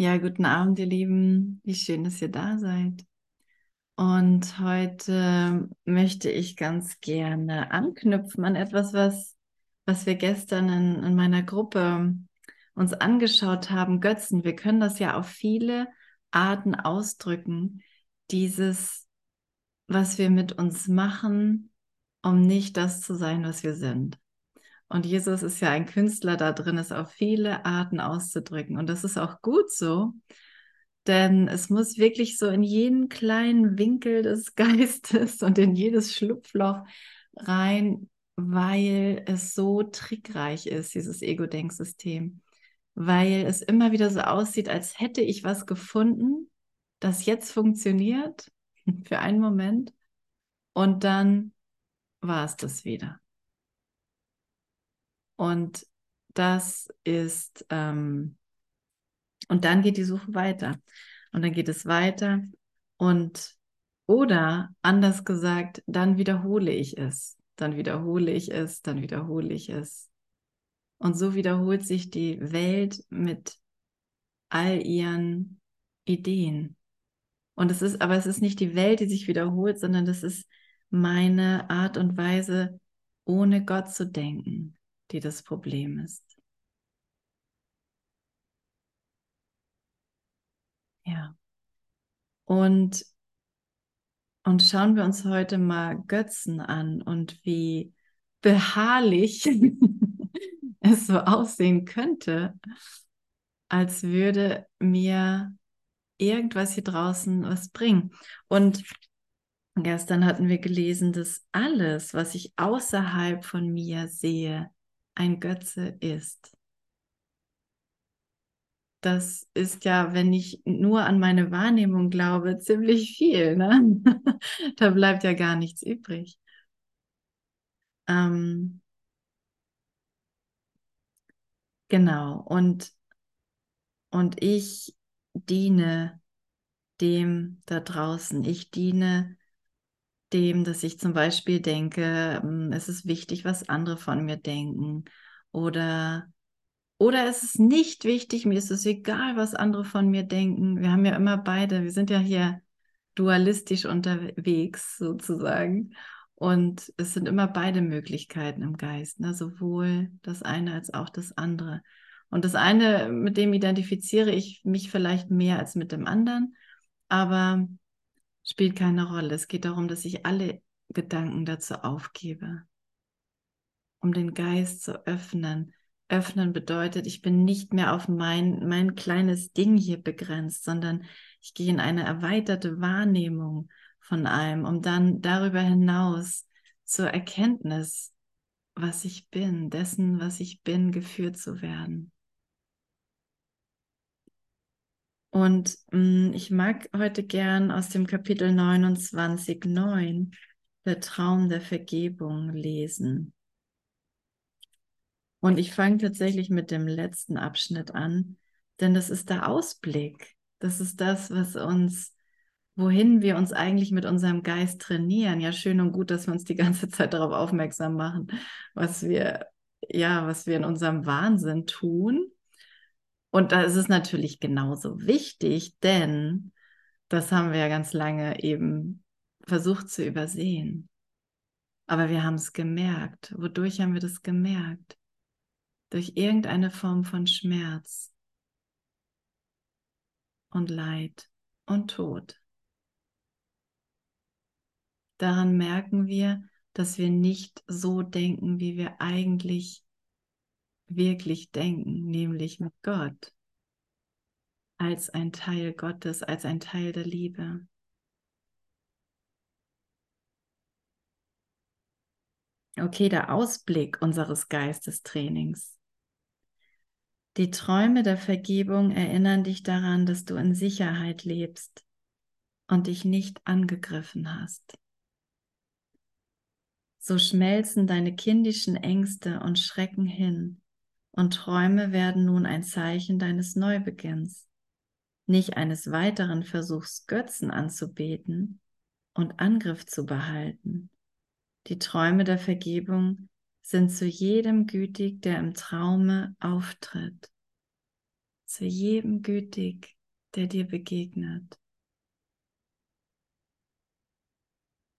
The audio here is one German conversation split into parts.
Ja, guten Abend, ihr Lieben. Wie schön, dass ihr da seid. Und heute möchte ich ganz gerne anknüpfen an etwas, was, was wir gestern in, in meiner Gruppe uns angeschaut haben. Götzen. Wir können das ja auf viele Arten ausdrücken. Dieses, was wir mit uns machen, um nicht das zu sein, was wir sind. Und Jesus ist ja ein Künstler da drin, es auf viele Arten auszudrücken. Und das ist auch gut so, denn es muss wirklich so in jeden kleinen Winkel des Geistes und in jedes Schlupfloch rein, weil es so trickreich ist, dieses Ego-Denksystem. Weil es immer wieder so aussieht, als hätte ich was gefunden, das jetzt funktioniert für einen Moment und dann war es das wieder. Und das ist, ähm, und dann geht die Suche weiter. Und dann geht es weiter. Und, oder anders gesagt, dann wiederhole ich es. Dann wiederhole ich es, dann wiederhole ich es. Und so wiederholt sich die Welt mit all ihren Ideen. Und es ist, aber es ist nicht die Welt, die sich wiederholt, sondern das ist meine Art und Weise, ohne Gott zu denken die das Problem ist. Ja. Und, und schauen wir uns heute mal Götzen an und wie beharrlich es so aussehen könnte, als würde mir irgendwas hier draußen was bringen. Und gestern hatten wir gelesen, dass alles, was ich außerhalb von mir sehe, ein Götze ist. Das ist ja, wenn ich nur an meine Wahrnehmung glaube, ziemlich viel. Ne? da bleibt ja gar nichts übrig. Ähm, genau. Und, und ich diene dem da draußen. Ich diene dem, dass ich zum Beispiel denke, hm, es ist wichtig, was andere von mir denken. Oder, oder es ist nicht wichtig, mir ist es egal, was andere von mir denken. Wir haben ja immer beide, wir sind ja hier dualistisch unterwegs sozusagen. Und es sind immer beide Möglichkeiten im Geist, ne? sowohl das eine als auch das andere. Und das eine, mit dem identifiziere ich mich vielleicht mehr als mit dem anderen, aber spielt keine Rolle. Es geht darum, dass ich alle Gedanken dazu aufgebe, um den Geist zu öffnen. Öffnen bedeutet, ich bin nicht mehr auf mein, mein kleines Ding hier begrenzt, sondern ich gehe in eine erweiterte Wahrnehmung von allem, um dann darüber hinaus zur Erkenntnis, was ich bin, dessen, was ich bin, geführt zu werden. Und mh, mm, ich mag heute gern aus dem Kapitel 29.9 der Traum der Vergebung lesen. Und ich fange tatsächlich mit dem letzten Abschnitt an, denn das ist der Ausblick. Das ist das, was uns, wohin wir uns eigentlich mit unserem Geist trainieren. Ja, schön und gut, dass wir uns die ganze Zeit darauf aufmerksam machen, was wir, ja, was wir in unserem Wahnsinn tun und da ist es natürlich genauso wichtig, denn das haben wir ja ganz lange eben versucht zu übersehen. Aber wir haben es gemerkt. Wodurch haben wir das gemerkt? Durch irgendeine Form von Schmerz und Leid und Tod. Daran merken wir, dass wir nicht so denken, wie wir eigentlich wirklich denken, nämlich mit Gott, als ein Teil Gottes, als ein Teil der Liebe. Okay, der Ausblick unseres Geistestrainings. Die Träume der Vergebung erinnern dich daran, dass du in Sicherheit lebst und dich nicht angegriffen hast. So schmelzen deine kindischen Ängste und Schrecken hin und Träume werden nun ein Zeichen deines Neubeginns, nicht eines weiteren Versuchs, Götzen anzubeten und Angriff zu behalten. Die Träume der Vergebung sind zu jedem gütig, der im Traume auftritt. zu jedem gütig, der dir begegnet.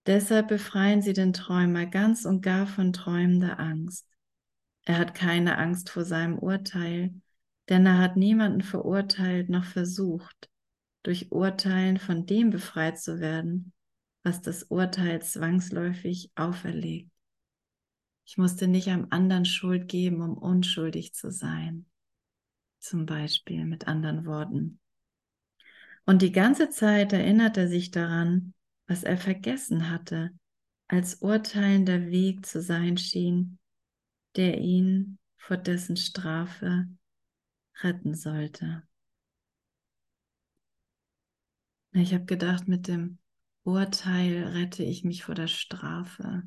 Deshalb befreien Sie den Träumer ganz und gar von träumender Angst. Er hat keine Angst vor seinem Urteil, denn er hat niemanden verurteilt noch versucht, durch Urteilen von dem befreit zu werden, was das Urteil zwangsläufig auferlegt. Ich musste nicht einem anderen Schuld geben, um unschuldig zu sein. Zum Beispiel mit anderen Worten. Und die ganze Zeit erinnert er sich daran, was er vergessen hatte, als urteilender Weg zu sein schien, der ihn vor dessen Strafe retten sollte. Ich habe gedacht, mit dem Urteil rette ich mich vor der Strafe,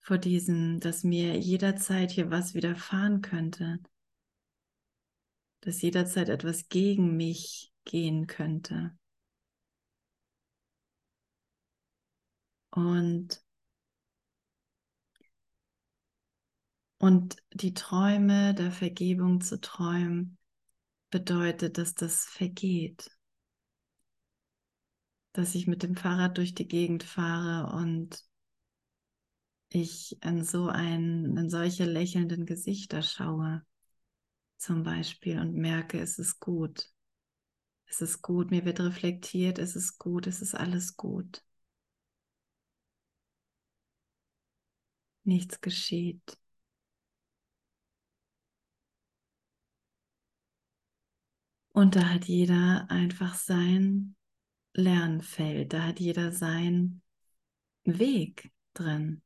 vor diesem, dass mir jederzeit hier was widerfahren könnte, dass jederzeit etwas gegen mich gehen könnte. Und, und die Träume der Vergebung zu träumen, bedeutet, dass das vergeht. Dass ich mit dem Fahrrad durch die Gegend fahre und ich in so ein, in solche lächelnden Gesichter schaue, zum Beispiel, und merke, es ist gut. Es ist gut, mir wird reflektiert, es ist gut, es ist alles gut. Nichts geschieht. Und da hat jeder einfach sein Lernfeld, da hat jeder sein Weg drin.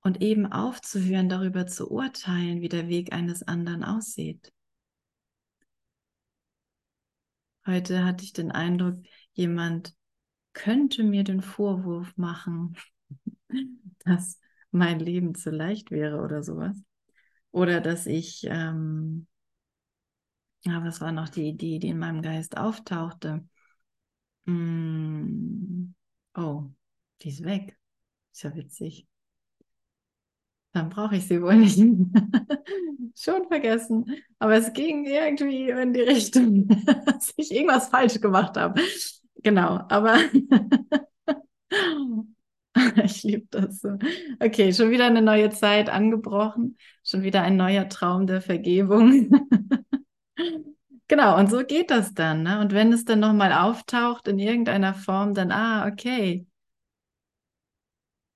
Und eben aufzuhören, darüber zu urteilen, wie der Weg eines anderen aussieht. Heute hatte ich den Eindruck, jemand könnte mir den Vorwurf machen, dass mein Leben zu leicht wäre oder sowas. Oder dass ich, ähm, ja, was war noch die Idee, die in meinem Geist auftauchte? Mm, oh, die ist weg. Ist ja witzig. Dann brauche ich sie wohl nicht. Schon vergessen. Aber es ging irgendwie in die Richtung, dass ich irgendwas falsch gemacht habe. Genau, aber Ich liebe das so. Okay, schon wieder eine neue Zeit angebrochen, schon wieder ein neuer Traum der Vergebung. Genau, und so geht das dann. Ne? Und wenn es dann nochmal auftaucht in irgendeiner Form, dann, ah, okay.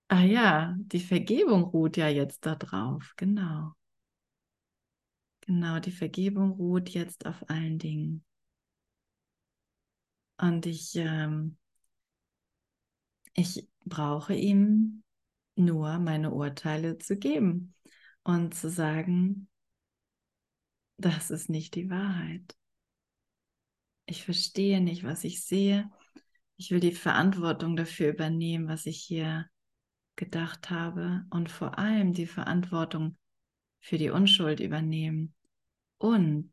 Ah ja, die Vergebung ruht ja jetzt da drauf. Genau. Genau, die Vergebung ruht jetzt auf allen Dingen. Und ich, ähm, ich brauche ihm nur meine Urteile zu geben und zu sagen, das ist nicht die Wahrheit. Ich verstehe nicht, was ich sehe. Ich will die Verantwortung dafür übernehmen, was ich hier gedacht habe und vor allem die Verantwortung für die Unschuld übernehmen. Und,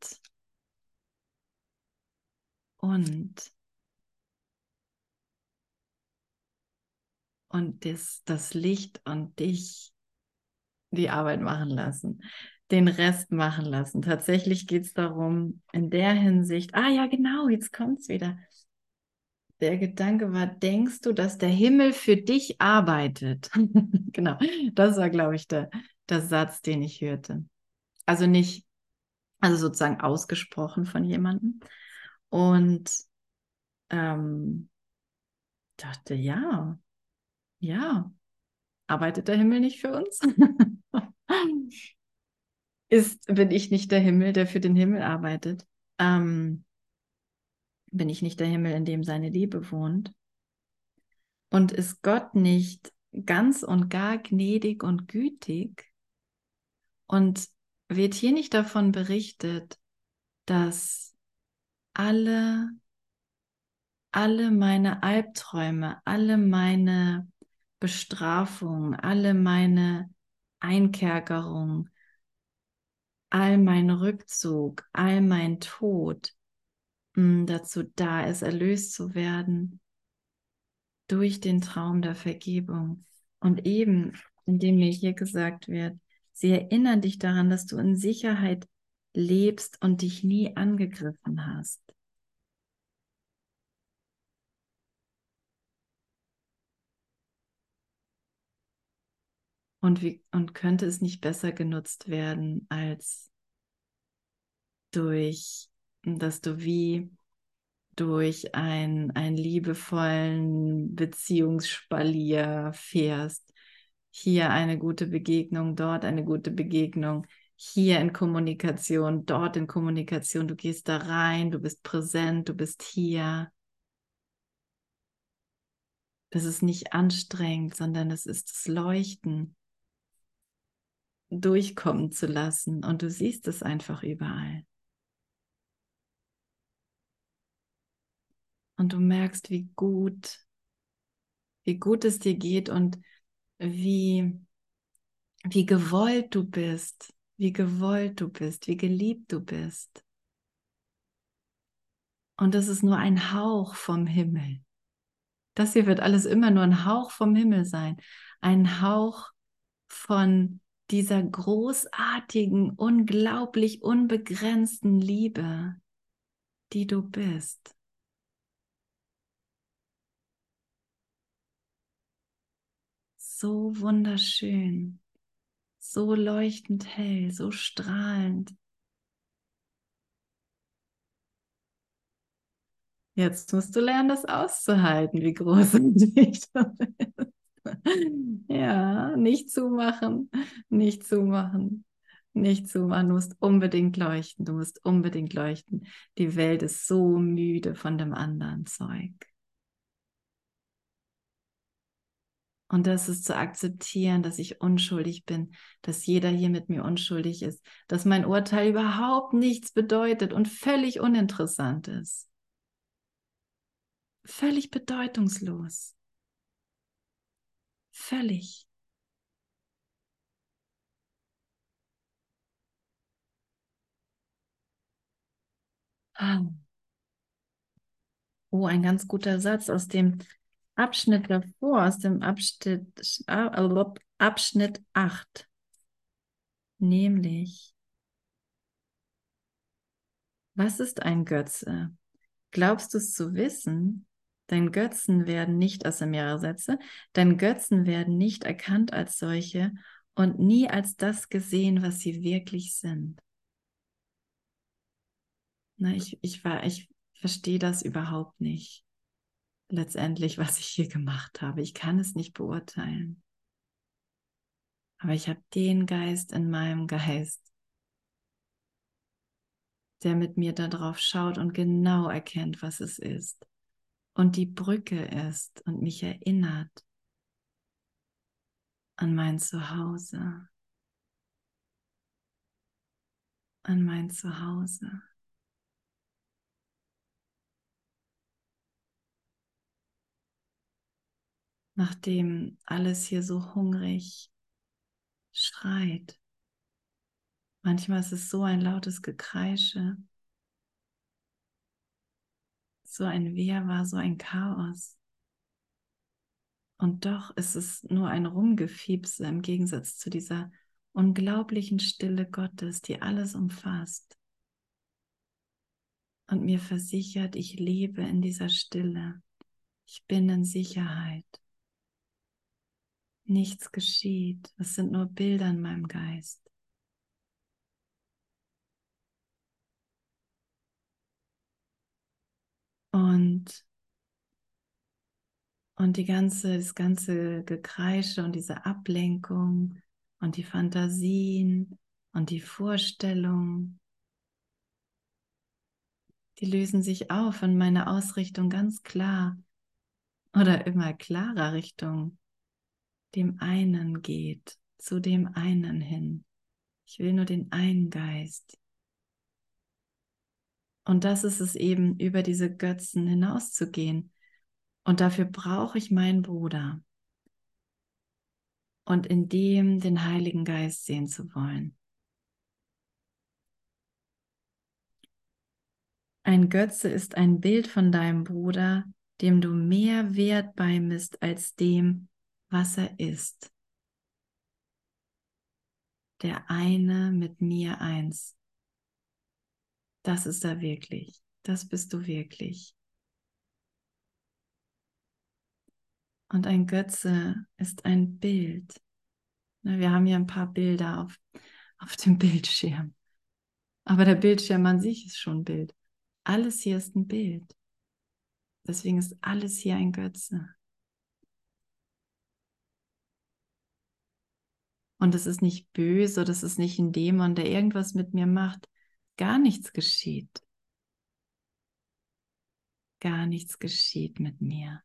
und und das, das Licht und dich die Arbeit machen lassen, den Rest machen lassen. Tatsächlich geht es darum, in der Hinsicht, ah ja, genau, jetzt kommt es wieder. Der Gedanke war, denkst du, dass der Himmel für dich arbeitet? genau, das war, glaube ich, der, der Satz, den ich hörte. Also nicht, also sozusagen ausgesprochen von jemandem. Und ähm, dachte, ja, ja, arbeitet der Himmel nicht für uns? Ist, bin ich nicht der Himmel, der für den Himmel arbeitet? Ähm, bin ich nicht der Himmel, in dem seine Liebe wohnt? Und ist Gott nicht ganz und gar gnädig und gütig? Und wird hier nicht davon berichtet, dass alle, alle meine Albträume, alle meine Bestrafung, alle meine Einkerkerung, all mein Rückzug, all mein Tod mh, hm, dazu da ist, erlöst zu werden durch den Traum der Vergebung. Und eben, indem mir hier gesagt wird, sie erinnern dich daran, dass du in Sicherheit lebst und dich nie angegriffen hast. Und, wie, und könnte es nicht besser genutzt werden als durch, dass du wie durch ein, einen liebevollen Beziehungsspalier fährst. Hier eine gute Begegnung, dort eine gute Begegnung, hier in Kommunikation, dort in Kommunikation. Du gehst da rein, du bist präsent, du bist hier. Das ist nicht anstrengend, sondern es ist das Leuchten durchkommen zu lassen und du siehst es einfach überall. Und du merkst, wie gut, wie gut es dir geht und wie, wie gewollt du bist, wie gewollt du bist, wie geliebt du bist. Und das ist nur ein Hauch vom Himmel. Das hier wird alles immer nur ein Hauch vom Himmel sein. Ein Hauch von dieser großartigen, unglaublich unbegrenzten Liebe, die du bist. So wunderschön, so leuchtend hell, so strahlend. Jetzt musst du lernen, das auszuhalten, wie großartig du bist. ja, nicht zumachen, nicht zumachen, nicht zumachen. Du musst unbedingt leuchten, du musst unbedingt leuchten. Die Welt ist so müde von dem anderen Zeug. Und das ist zu akzeptieren, dass ich unschuldig bin, dass jeder hier mit mir unschuldig ist, dass mein Urteil überhaupt nichts bedeutet und völlig uninteressant ist. Völlig bedeutungslos. Völlig. Ah. Oh, ein ganz guter Satz aus dem Abschnitt davor, aus dem Abschnitt, Abschnitt 8. Nämlich, was ist ein Götze? Glaubst du es zu wissen? Dein Götzen werden nicht, also mehrere Sätze, dein Götzen werden nicht erkannt als solche und nie als das gesehen, was sie wirklich sind. Na, ich, ich, war, ich verstehe das überhaupt nicht. Letztendlich, was ich hier gemacht habe. Ich kann es nicht beurteilen. Aber ich habe den Geist in meinem Geist, der mit mir darauf schaut und genau erkennt, was es ist und die Brücke ist und mich erinnert an mein Zuhause, an mein Zuhause. Nachdem alles hier so hungrig schreit. Manchmal ist es so ein lautes Gekreische so ein Wirrwarr, so ein Chaos. Und doch ist es nur ein Rumgefiepse im Gegensatz zu dieser unglaublichen Stille Gottes, die alles umfasst und mir versichert, ich lebe in dieser Stille. Ich bin in Sicherheit. Nichts geschieht. Es sind nur Bilder in meinem Geist. Und, und die ganze, das ganze Gekreische und diese Ablenkung und die Fantasien und die Vorstellungen, die lösen sich auf und meine Ausrichtung ganz klar oder immer klarer Richtung dem einen geht, zu dem einen hin. Ich will nur den einen Geist. Und das ist es eben, über diese Götzen hinauszugehen. Und dafür brauche ich meinen Bruder. Und in dem den Heiligen Geist sehen zu wollen. Ein Götze ist ein Bild von deinem Bruder, dem du mehr Wert beimisst als dem, was er ist. Der eine mit mir eins Das ist er wirklich. Das bist du wirklich. Und ein Götze ist ein Bild. Wir haben hier ein paar Bilder auf, auf dem Bildschirm. Aber der Bildschirm an sich ist schon ein Bild. Alles hier ist ein Bild. Deswegen ist alles hier ein Götze. Und es ist nicht böse, das ist nicht ein Dämon, der irgendwas mit mir macht. Gar nichts geschieht. Gar nichts geschieht mit mir.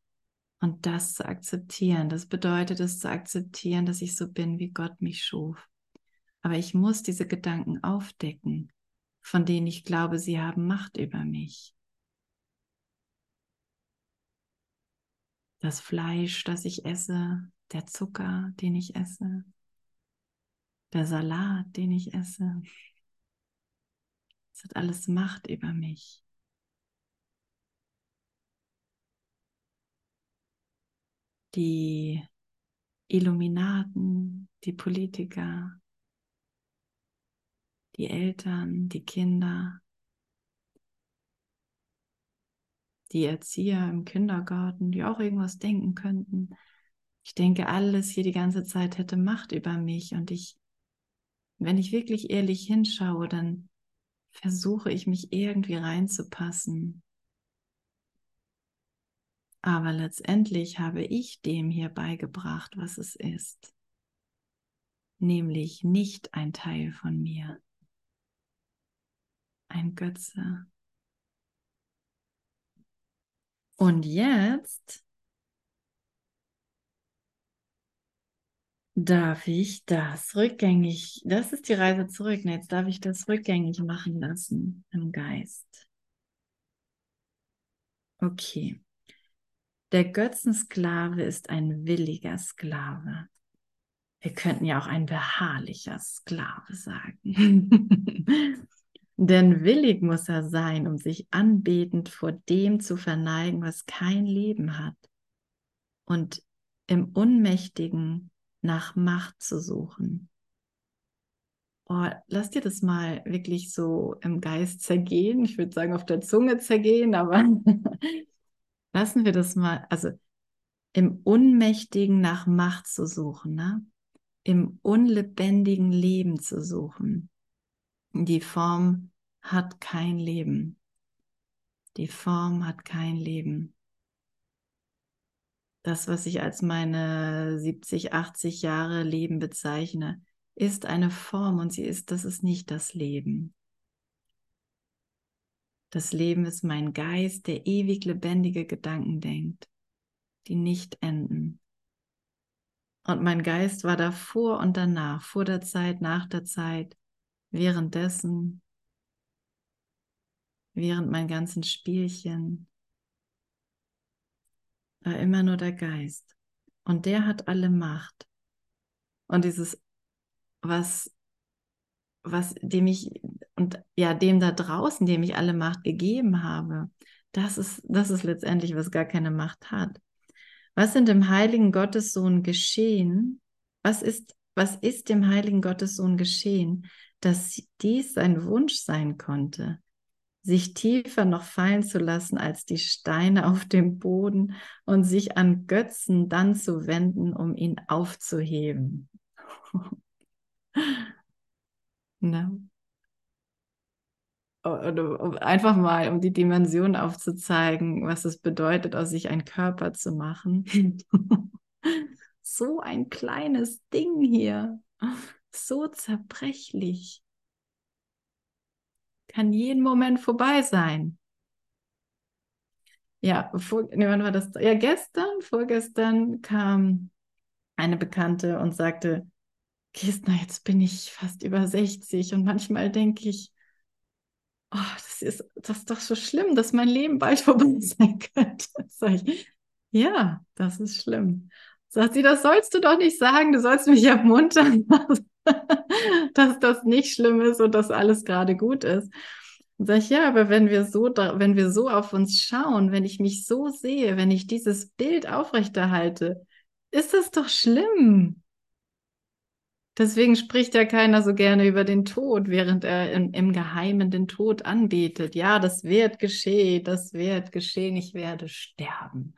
Und das zu akzeptieren, das bedeutet es zu akzeptieren, dass ich so bin, wie Gott mich schuf. Aber ich muss diese Gedanken aufdecken, von denen ich glaube, sie haben Macht über mich. Das Fleisch, das ich esse, der Zucker, den ich esse, der Salat, den ich esse. Es hat alles Macht über mich. die Illuminaten, die Politiker, die Eltern, die Kinder, die Erzieher im Kindergarten, die auch irgendwas denken könnten. Ich denke, alles hier die ganze Zeit hätte Macht über mich und ich, wenn ich wirklich ehrlich hinschaue, dann versuche ich mich irgendwie reinzupassen. Aber letztendlich habe ich dem hier beigebracht, was es ist, nämlich nicht ein Teil von mir, ein Götze. Und jetzt darf ich das rückgängig, das ist die Reise zurück, jetzt darf ich das rückgängig machen lassen im Geist. Okay. Der Götzensklave ist ein williger Sklave. Wir könnten ja auch ein beharrlicher Sklave sagen. Denn willig muss er sein, um sich anbetend vor dem zu verneigen, was kein Leben hat. Und im Unmächtigen nach Macht zu suchen. Oh, lass dir das mal wirklich so im Geist zergehen. Ich würde sagen, auf der Zunge zergehen, aber Lassen wir das mal, also im Unmächtigen nach Macht zu suchen, ne? im unlebendigen Leben zu suchen. Die Form hat kein Leben. Die Form hat kein Leben. Das, was ich als meine 70, 80 Jahre Leben bezeichne, ist eine Form und sie ist, das ist nicht das Leben. Das Leben ist mein Geist, der ewig lebendige Gedanken denkt, die nicht enden. Und mein Geist war davor und danach, vor der Zeit, nach der Zeit, währenddessen, während mein ganzen Spielchen, war immer nur der Geist. Und der hat alle Macht. Und dieses, was was dem ich und ja, dem da draußen, dem ich alle Macht gegeben habe, das ist, das ist letztendlich, was gar keine Macht hat. Was sind dem heiligen Gottessohn geschehen? Was ist, was ist dem heiligen Gottessohn geschehen, dass dies sein Wunsch sein konnte, sich tiefer noch fallen zu lassen als die Steine auf dem Boden und sich an Götzen dann zu wenden, um ihn aufzuheben? Ne? Einfach mal, um die Dimension aufzuzeigen, was es bedeutet, aus sich ein Körper zu machen. so ein kleines Ding hier, so zerbrechlich, kann jeden Moment vorbei sein. Ja, vor, nee, wann war das? Ja, gestern, vorgestern kam eine Bekannte und sagte, Kistner, jetzt bin ich fast über 60 und manchmal denke ich, oh, das ist, das ist doch so schlimm, dass mein Leben bald vorbei sein könnte. Sag ich, ja, das ist schlimm. Sagt sie, das sollst du doch nicht sagen, du sollst mich ermuntern, dass das nicht schlimm ist und dass alles gerade gut ist. Und sag ich, ja, aber wenn wir so, wenn wir so auf uns schauen, wenn ich mich so sehe, wenn ich dieses Bild aufrechterhalte, ist das doch schlimm. Deswegen spricht ja keiner so gerne über den Tod, während er im, im Geheimen den Tod anbetet. Ja, das wird geschehen, das wird geschehen, ich werde sterben.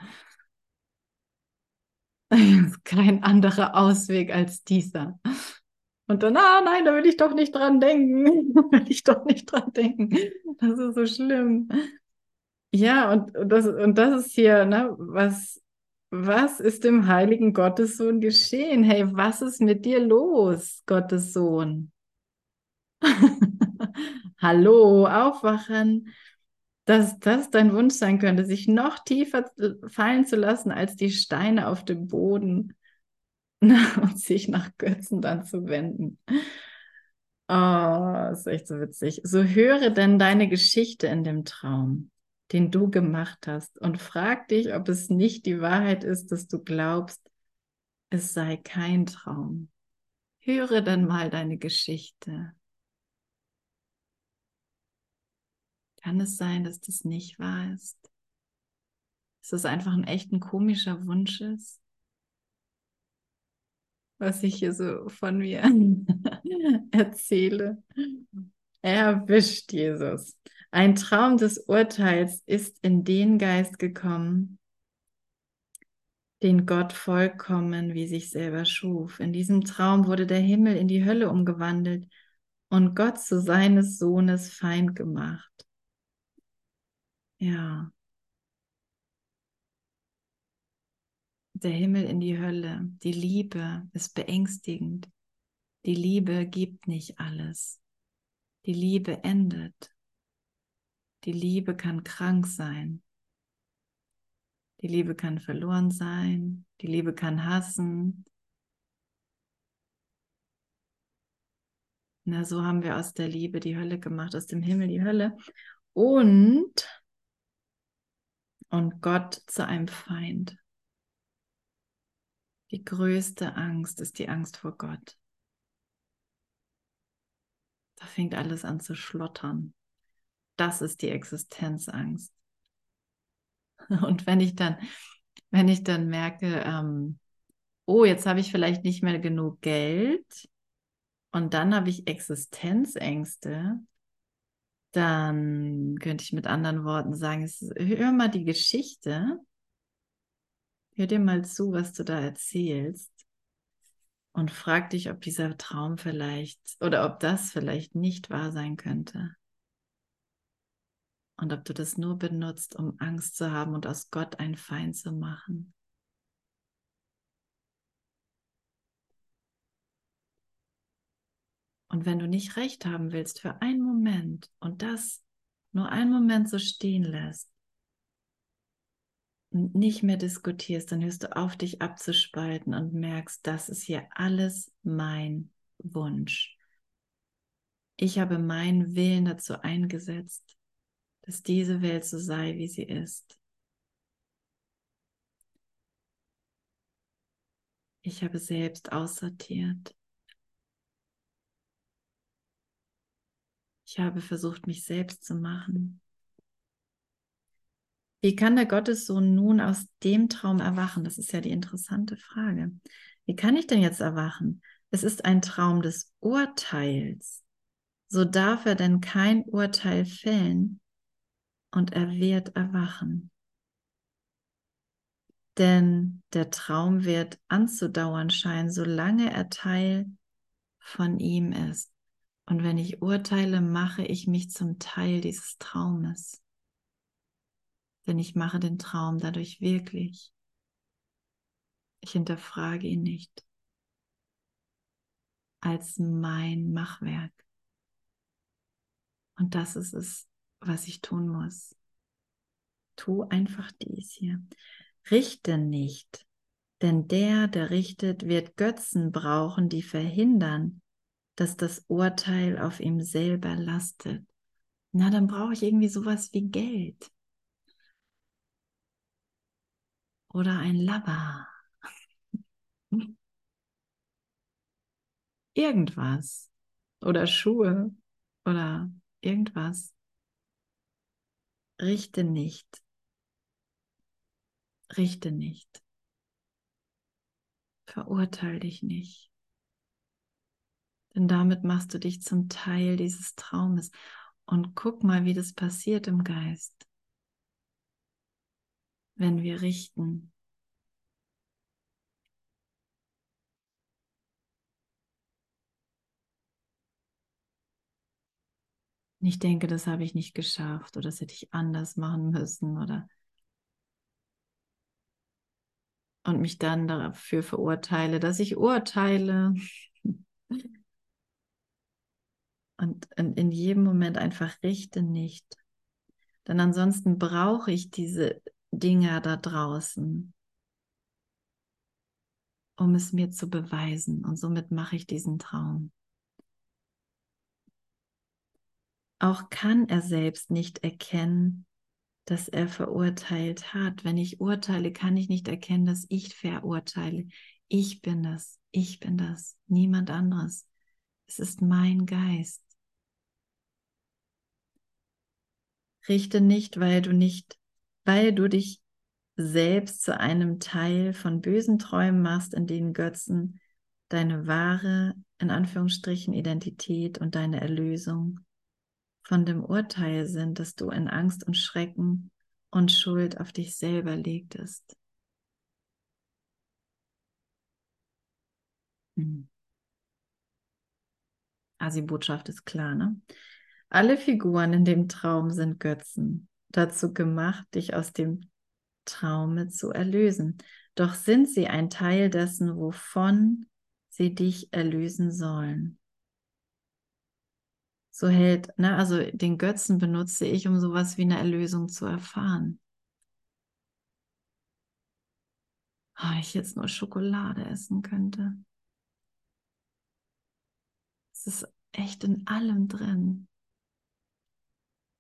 Kein anderer Ausweg als dieser. Und dann, ah nein, da will ich doch nicht dran denken. Da will ich doch nicht dran denken. Das ist so schlimm. Ja, und, das, und das ist hier, ne, was, was ist dem heiligen Gottessohn geschehen? Hey, was ist mit dir los, Gottessohn? Hallo, aufwachen. Dass das dein Wunsch sein könnte, sich noch tiefer fallen zu lassen als die Steine auf dem Boden und sich nach Götzen dann zu wenden. Oh, ist echt so witzig. So höre denn deine Geschichte in dem Traum den du gemacht hast und frag dich, ob es nicht die Wahrheit ist, dass du glaubst, es sei kein Traum. Höre dann mal deine Geschichte. Kann es sein, dass das nicht wahr ist? Dass es einfach ein echt ein komischer Wunsch ist? Was ich hier so von mir erzähle. Erwischt Jesus. Ein Traum des Urteils ist in den Geist gekommen, den Gott vollkommen wie sich selber schuf. In diesem Traum wurde der Himmel in die Hölle umgewandelt und Gott zu seines Sohnes Feind gemacht. Ja. Der Himmel in die Hölle. Die Liebe ist beängstigend. Die Liebe gibt nicht alles. Die Liebe endet. Die Liebe kann krank sein. Die Liebe kann verloren sein. Die Liebe kann hassen. Na, so haben wir aus der Liebe die Hölle gemacht, aus dem Himmel die Hölle. Und, und Gott zu einem Feind. Die größte Angst ist die Angst vor Gott. Da fängt alles an zu schlottern. Das ist die Existenzangst. Und wenn ich dann, wenn ich dann merke, ähm, oh, jetzt habe ich vielleicht nicht mehr genug Geld und dann habe ich Existenzängste, dann könnte ich mit anderen Worten sagen, es, hör mal die Geschichte, hör dir mal zu, was du da erzählst und frag dich, ob dieser Traum vielleicht oder ob das vielleicht nicht wahr sein könnte. Und ob du das nur benutzt, um Angst zu haben und aus Gott ein Feind zu machen. Und wenn du nicht recht haben willst für einen Moment und das nur einen Moment so stehen lässt, nicht mehr diskutierst, dann hörst du auf, dich abzuspalten und merkst, das ist hier alles mein Wunsch. Ich habe meinen Willen dazu eingesetzt, dass diese Welt so sei, wie sie ist. Ich habe selbst aussortiert. Ich habe versucht, mich selbst zu machen. Wie kann der Gottessohn nun aus dem Traum erwachen? Das ist ja die interessante Frage. Wie kann ich denn jetzt erwachen? Es ist ein Traum des Urteils. So darf er denn kein Urteil fällen und er wird erwachen. Denn der Traum wird anzudauern scheinen, solange er Teil von ihm ist. Und wenn ich urteile, mache ich mich zum Teil dieses Traumes denn ich mache den Traum dadurch wirklich. Ich hinterfrage ihn nicht als mein Machwerk. Und das ist es, was ich tun muss. Tu einfach dies hier. Richte nicht, denn der, der richtet, wird Götzen brauchen, die verhindern, dass das Urteil auf ihm selber lastet. Na, dann brauche ich irgendwie sowas wie Geld. Oder ein Labber. Irgendwas. Oder Schuhe oder irgendwas. Richte nicht. Richte nicht. Verurteil dich nicht. Denn damit machst du dich zum Teil dieses Traumes. Und guck mal, wie das passiert im Geist, wenn wir richten. Ich denke, das habe ich nicht geschafft oder das hätte ich anders machen müssen oder und mich dann dafür verurteile, dass ich urteile und in, jedem Moment einfach richte nicht. Denn ansonsten brauche ich diese Dinge da draußen, um es mir zu beweisen. Und somit mache ich diesen Traum. Auch kann er selbst nicht erkennen, dass er verurteilt hat. Wenn ich urteile, kann ich nicht erkennen, dass ich verurteile. Ich bin das, ich bin das, niemand anderes. Es ist mein Geist. Richte nicht, weil du nicht, weil du dich selbst zu einem Teil von bösen Träumen machst, in denen Götzen deine wahre, in Anführungsstrichen, Identität und deine Erlösung von dem Urteil sind, dass du in Angst und Schrecken und Schuld auf dich selber legtest. Also die Botschaft ist klar, ne? Alle Figuren in dem Traum sind Götzen, dazu gemacht, dich aus dem Traume zu erlösen. Doch sind sie ein Teil dessen, wovon sie dich erlösen sollen so hält, ne, also den Götzen benutze ich, um sowas wie eine Erlösung zu erfahren. Oh, ich jetzt nur Schokolade essen könnte. Es ist echt in allem drin.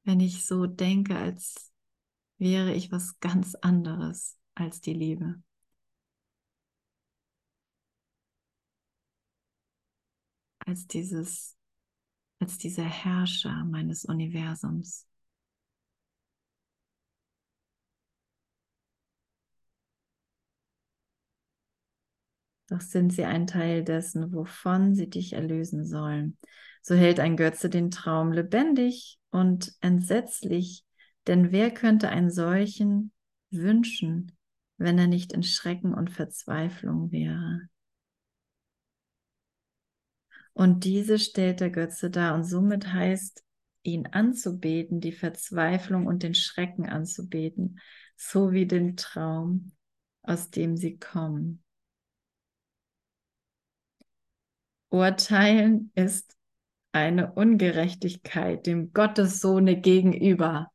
Wenn ich so denke, als wäre ich was ganz anderes als die Liebe. Als dieses als dieser Herrscher meines Universums. Doch sind sie ein Teil dessen, wovon sie dich erlösen sollen. So hält ein Götze den Traum lebendig und entsetzlich, denn wer könnte einen solchen wünschen, wenn er nicht in Schrecken und Verzweiflung wäre? Und diese stellt der Götze dar und somit heißt ihn anzubeten, die Verzweiflung und den Schrecken anzubeten, so wie den Traum, aus dem sie kommen. Urteilen ist eine Ungerechtigkeit dem Gottessohne gegenüber.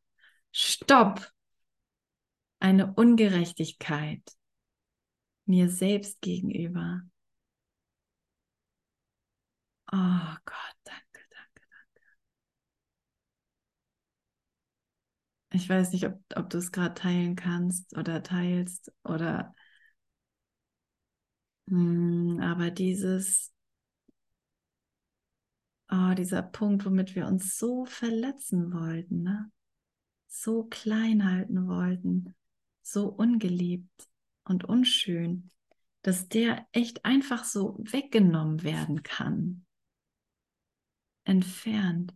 Stopp! Eine Ungerechtigkeit mir selbst gegenüber. Oh Gott, danke, danke, danke. Ich weiß nicht, ob, ob du es gerade teilen kannst oder teilst oder hm, aber dieses, oh, dieser Punkt, womit wir uns so verletzen wollten, ne? so klein halten wollten, so ungeliebt und unschön, dass der echt einfach so weggenommen werden kann entfernt.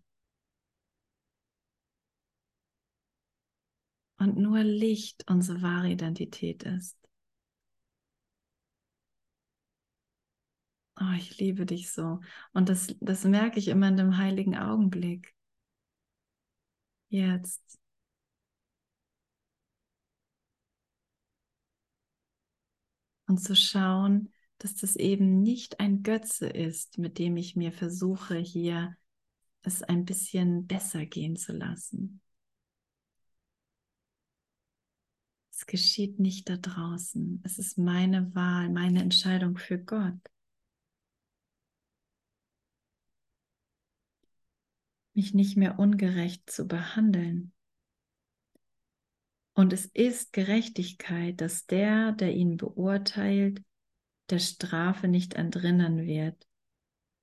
Und nur Licht unsere wahre Identität ist. Oh, ich liebe dich so. Und das, das merke ich immer in dem heiligen Augenblick. Jetzt. Und zu schauen, dass das eben nicht ein Götze ist, mit dem ich mir versuche, hier es ein bisschen besser gehen zu lassen. Es geschieht nicht da draußen. Es ist meine Wahl, meine Entscheidung für Gott. Mich nicht mehr ungerecht zu behandeln. Und es ist Gerechtigkeit, dass der, der ihn beurteilt, der Strafe nicht entrinnen wird,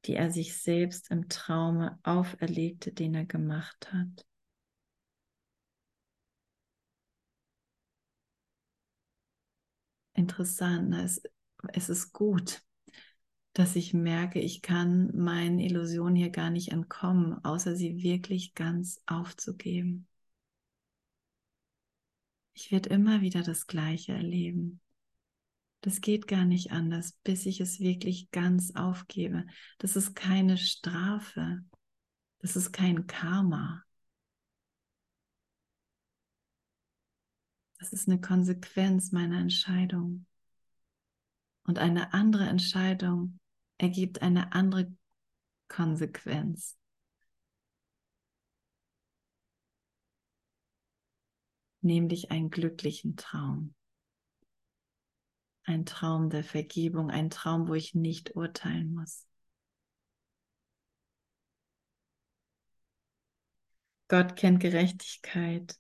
die er sich selbst im Traume auferlegte, den er gemacht hat. Interessant, es, es ist gut, dass ich merke, ich kann meinen Illusionen hier gar nicht entkommen, außer sie wirklich ganz aufzugeben. Ich werde immer wieder das Gleiche erleben. Das geht gar nicht anders, bis ich es wirklich ganz aufgebe. Das ist keine Strafe. Das ist kein Karma. Das ist eine Konsequenz meiner Entscheidung. Und eine andere Entscheidung ergibt eine andere Konsequenz. Nämlich einen glücklichen Traum. Ein Traum der Vergebung, ein Traum, wo ich nicht urteilen muss. Gott kennt Gerechtigkeit,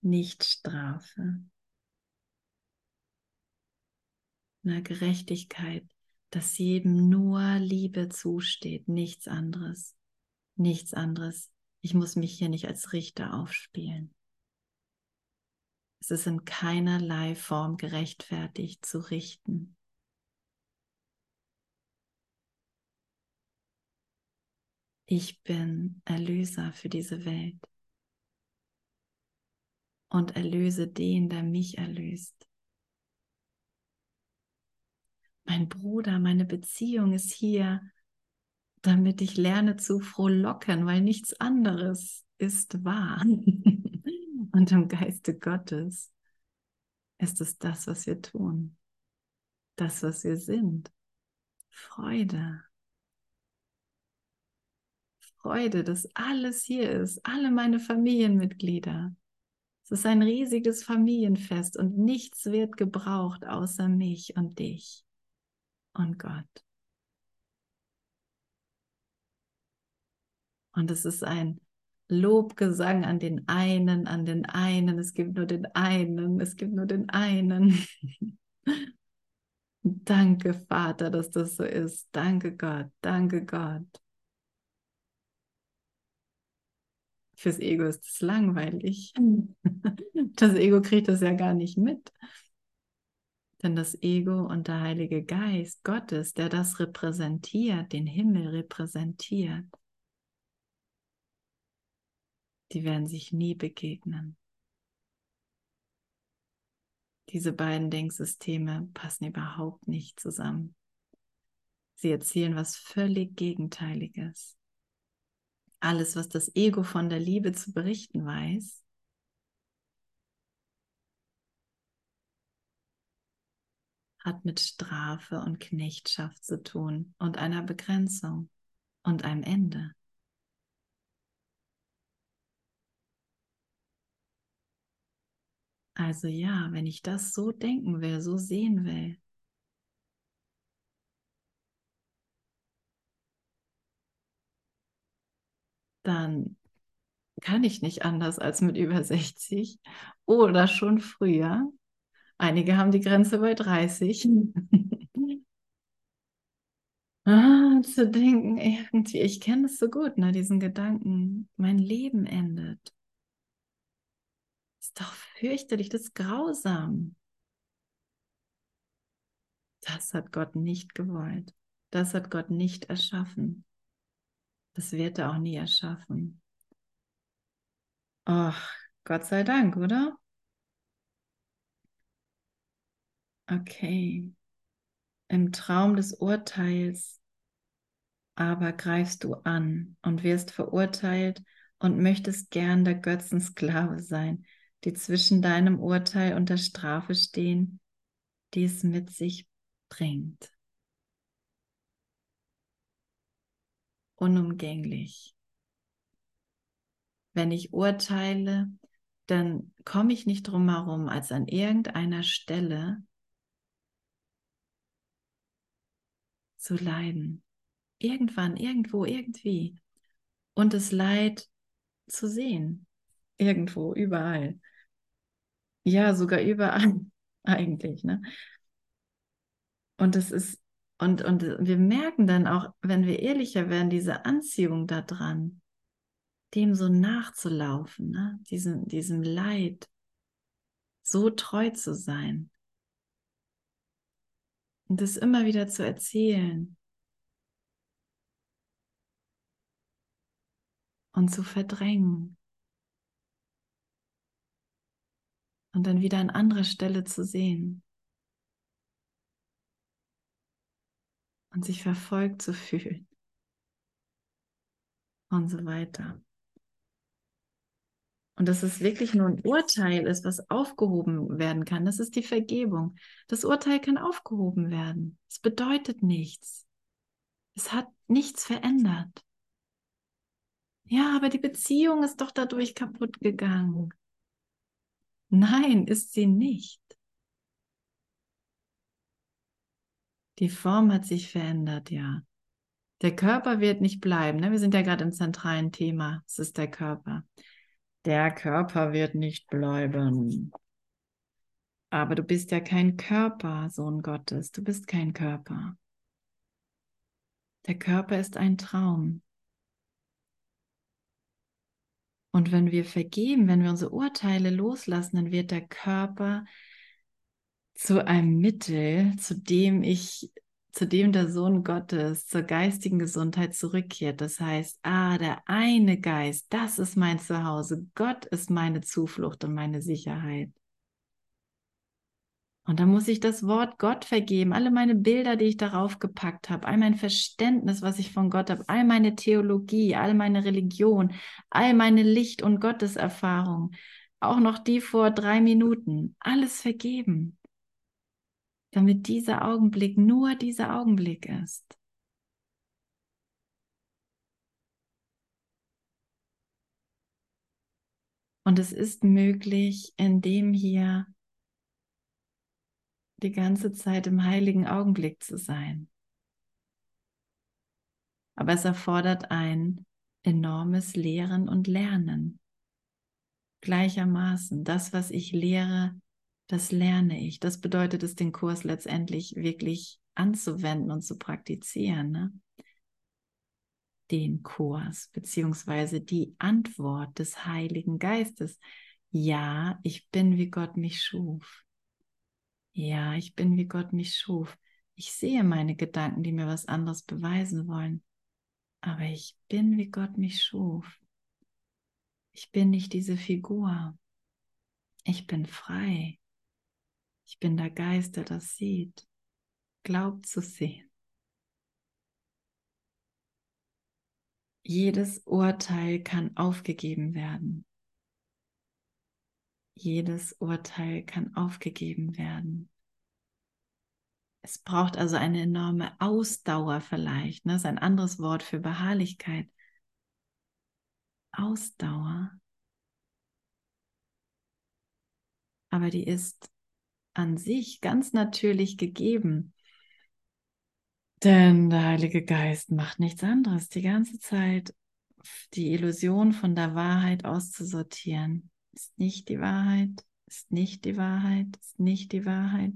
nicht Strafe. Na, Gerechtigkeit, dass jedem nur Liebe zusteht, nichts anderes. Nichts anderes. Ich muss mich hier nicht als Richter aufspielen. Es ist in keinerlei Form gerechtfertigt zu richten. Ich bin Erlöser für diese Welt und erlöse den, der mich erlöst. Mein Bruder, meine Beziehung ist hier, damit ich lerne zu frohlocken, weil nichts anderes ist wahr. Und im Geiste Gottes ist es das, was wir tun, das, was wir sind. Freude. Freude, dass alles hier ist, alle meine Familienmitglieder. Es ist ein riesiges Familienfest und nichts wird gebraucht außer mich und dich und Gott. Und es ist ein Lobgesang an den einen, an den einen. Es gibt nur den einen, es gibt nur den einen. danke, Vater, dass das so ist. Danke, Gott, danke, Gott. Fürs Ego ist es langweilig. Das Ego kriegt das ja gar nicht mit. Denn das Ego und der Heilige Geist Gottes, der das repräsentiert, den Himmel repräsentiert, die werden sich nie begegnen. Diese beiden Denksysteme passen überhaupt nicht zusammen. Sie erzielen was völlig Gegenteiliges. Alles, was das Ego von der Liebe zu berichten weiß, hat mit Strafe und Knechtschaft zu tun und einer Begrenzung und einem Ende. Also ja, wenn ich das so denken will, so sehen will, dann kann ich nicht anders als mit über 60 oder schon früher. Einige haben die Grenze bei 30. ah, zu denken, irgendwie, ich kenne es so gut, ne, diesen Gedanken, mein Leben endet ist doch fürchterlich, das ist grausam. Das hat Gott nicht gewollt. Das hat Gott nicht erschaffen. Das wird er auch nie erschaffen. Ach, Gott sei Dank, oder? Okay. Im Traum des Urteils aber greifst du an und wirst verurteilt und möchtest gern der Götzensklave sein, die zwischen deinem Urteil und der Strafe stehen, die es mit sich bringt. Unumgänglich. Wenn ich urteile, dann komme ich nicht drum herum, als an irgendeiner Stelle zu leiden. Irgendwann, irgendwo, irgendwie. Und das Leid zu sehen. Irgendwo, überall. Ja, sogar überall eigentlich. Ne? Und das ist, und, und wir merken dann auch, wenn wir ehrlicher werden, diese Anziehung da dran, dem so nachzulaufen, ne? diesem, diesem Leid, so treu zu sein. Und das immer wieder zu erzählen. Und zu verdrängen. Und dann wieder an anderer Stelle zu sehen. Und sich verfolgt zu fühlen. Und so weiter. Und dass es wirklich nur ein Urteil ist, was aufgehoben werden kann. Das ist die Vergebung. Das Urteil kann aufgehoben werden. Es bedeutet nichts. Es hat nichts verändert. Ja, aber die Beziehung ist doch dadurch kaputt gegangen. Nein, ist sie nicht. Die Form hat sich verändert, ja. Der Körper wird nicht bleiben. Ne? Wir sind ja gerade im zentralen Thema. Es ist der Körper. Der Körper wird nicht bleiben. Aber du bist ja kein Körper, Sohn Gottes. Du bist kein Körper. Der Körper ist ein Traum. Und wenn wir vergeben, wenn wir unsere Urteile loslassen, dann wird der Körper zu einem Mittel, zu dem ich zu dem der Sohn Gottes zur geistigen Gesundheit zurückkehrt. Das heißt, ah, der eine Geist, das ist mein Zuhause. Gott ist meine Zuflucht und meine Sicherheit. Und dann muss ich das Wort Gott vergeben, alle meine Bilder, die ich darauf gepackt habe, all mein Verständnis, was ich von Gott habe, all meine Theologie, all meine Religion, all meine Licht- und Gotteserfahrung, auch noch die vor drei Minuten, alles vergeben damit dieser Augenblick nur dieser Augenblick ist. Und es ist möglich, indem hier die ganze Zeit im heiligen Augenblick zu sein. Aber es erfordert ein enormes Lehren und Lernen. Gleichermaßen, das, was ich lehre, das lerne ich. Das bedeutet es, den Kurs letztendlich wirklich anzuwenden und zu praktizieren. Ne? Den Kurs, beziehungsweise die Antwort des Heiligen Geistes. Ja, ich bin, wie Gott mich schuf. Ja, ich bin, wie Gott mich schuf. Ich sehe meine Gedanken, die mir was anderes beweisen wollen. Aber ich bin, wie Gott mich schuf. Ich bin nicht diese Figur. Ich bin frei. Ich bin der Geist, der das sieht, glaubt zu sehen. Jedes Urteil kann aufgegeben werden. Jedes Urteil kann aufgegeben werden. Es braucht also eine enorme Ausdauer vielleicht. Ne? Das ist ein anderes Wort für Beharrlichkeit. Ausdauer. Aber die ist an sich ganz natürlich gegeben. Denn der Heilige Geist macht nichts anderes, die ganze Zeit die Illusion von der Wahrheit auszusortieren. Ist nicht die Wahrheit, ist nicht die Wahrheit, ist nicht die Wahrheit.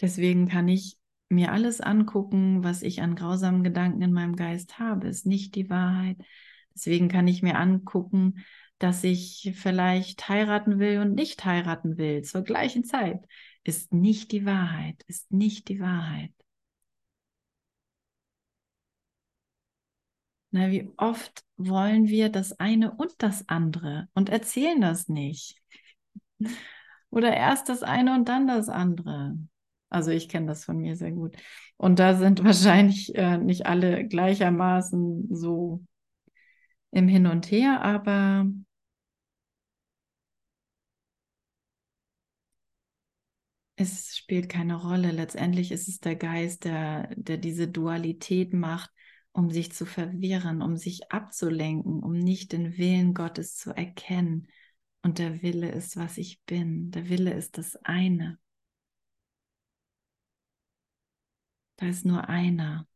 Deswegen kann ich mir alles angucken, was ich an grausamen Gedanken in meinem Geist habe, ist nicht die Wahrheit. Deswegen kann ich mir angucken, dass ich vielleicht heiraten will und nicht heiraten will zur gleichen Zeit, ist nicht die Wahrheit, ist nicht die Wahrheit. Na, wie oft wollen wir das eine und das andere und erzählen das nicht? Oder erst das eine und dann das andere. Also ich kenne das von mir sehr gut. Und da sind wahrscheinlich äh, nicht alle gleichermaßen so im Hin und Her, aber es spielt keine Rolle. Letztendlich ist es der Geist, der, der diese Dualität macht, um sich zu verwirren, um sich abzulenken, um nicht den Willen Gottes zu erkennen. Und der Wille ist, was ich bin. Der Wille ist das eine. Da ist nur einer.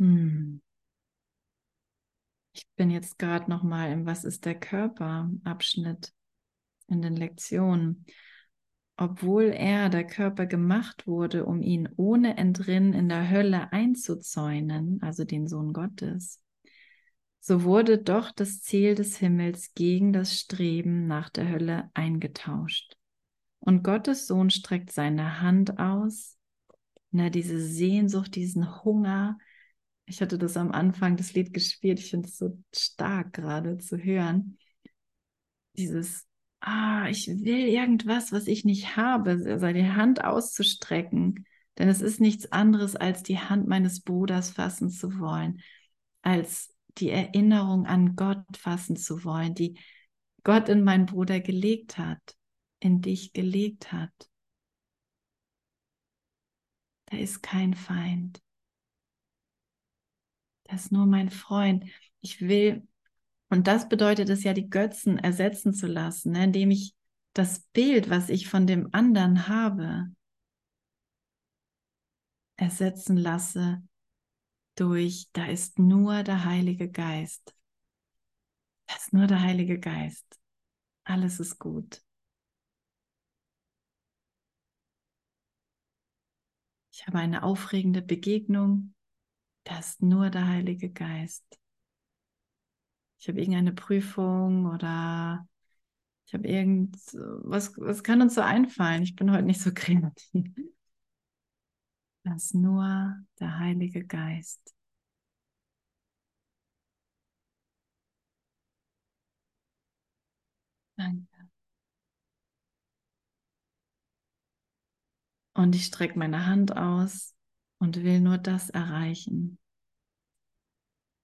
Hm. Ich bin jetzt gerade noch mal im Was ist der Körper Abschnitt in den Lektionen. Obwohl er, der Körper, gemacht wurde, um ihn ohne Entrinnen in der Hölle einzuzäunen, also den Sohn Gottes, so wurde doch das Ziel des Himmels gegen das Streben nach der Hölle eingetauscht. Und Gottes Sohn streckt seine Hand aus, na, diese Sehnsucht, diesen Hunger. Ich hatte das am Anfang das Lied gespielt, ich finde es so stark gerade zu hören. Dieses, ah, ich will irgendwas, was ich nicht habe, seine Hand auszustrecken. Denn es ist nichts anderes, als die Hand meines Bruders fassen zu wollen, als die Erinnerung an Gott fassen zu wollen, die Gott in meinen Bruder gelegt hat, in dich gelegt hat. Da ist kein Feind. Das ist nur mein Freund. Ich will, und das bedeutet es ja, die Götzen ersetzen zu lassen, ne, indem ich das Bild, was ich von dem anderen habe, ersetzen lasse durch, da ist nur der Heilige Geist. Da ist nur der Heilige Geist. Alles ist gut. Ich habe eine aufregende Begegnung. Da ist nur der Heilige Geist. Ich habe irgendeine Prüfung oder ich habe irgend was, was kann uns so einfallen? Ich bin heute nicht so kreativ. Das ist nur der Heilige Geist. Danke. Und ich strecke meine Hand aus und will nur das erreichen,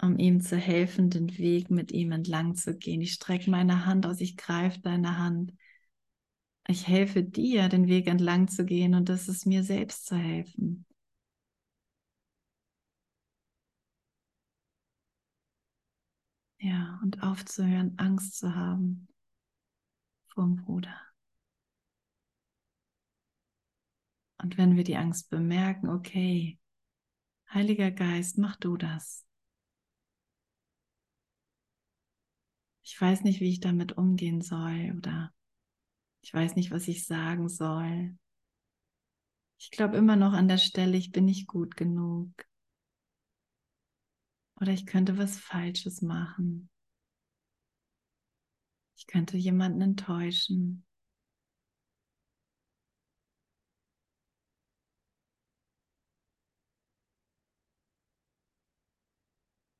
um ihm zu helfen, den Weg mit ihm entlang zu gehen. Ich strecke meine Hand aus, ich greife deine Hand. Ich helfe dir, den Weg entlang zu gehen und das ist mir selbst zu helfen. Ja, und aufzuhören, Angst zu haben vom Bruder. Und wenn wir die Angst bemerken, okay, Heiliger Geist, mach du das. Ich weiß nicht, wie ich damit umgehen soll oder ich weiß nicht, was ich sagen soll. Ich glaube immer noch an der Stelle, ich bin nicht gut genug. Oder ich könnte was Falsches machen. Ich könnte jemanden enttäuschen.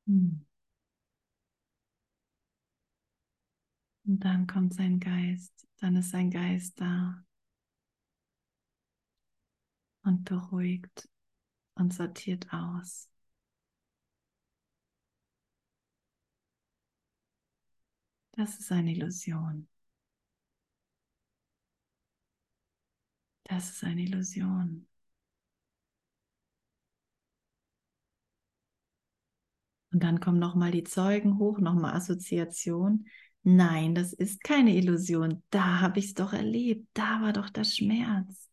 Und dann kommt sein Geist, dann ist sein Geist da und beruhigt und sortiert aus. Das ist eine Illusion. Das ist eine Illusion. Und dann kommen nochmal die Zeugen hoch, nochmal Assoziation. Nein, das ist keine Illusion. Da habe ich es doch erlebt. Da war doch der Schmerz.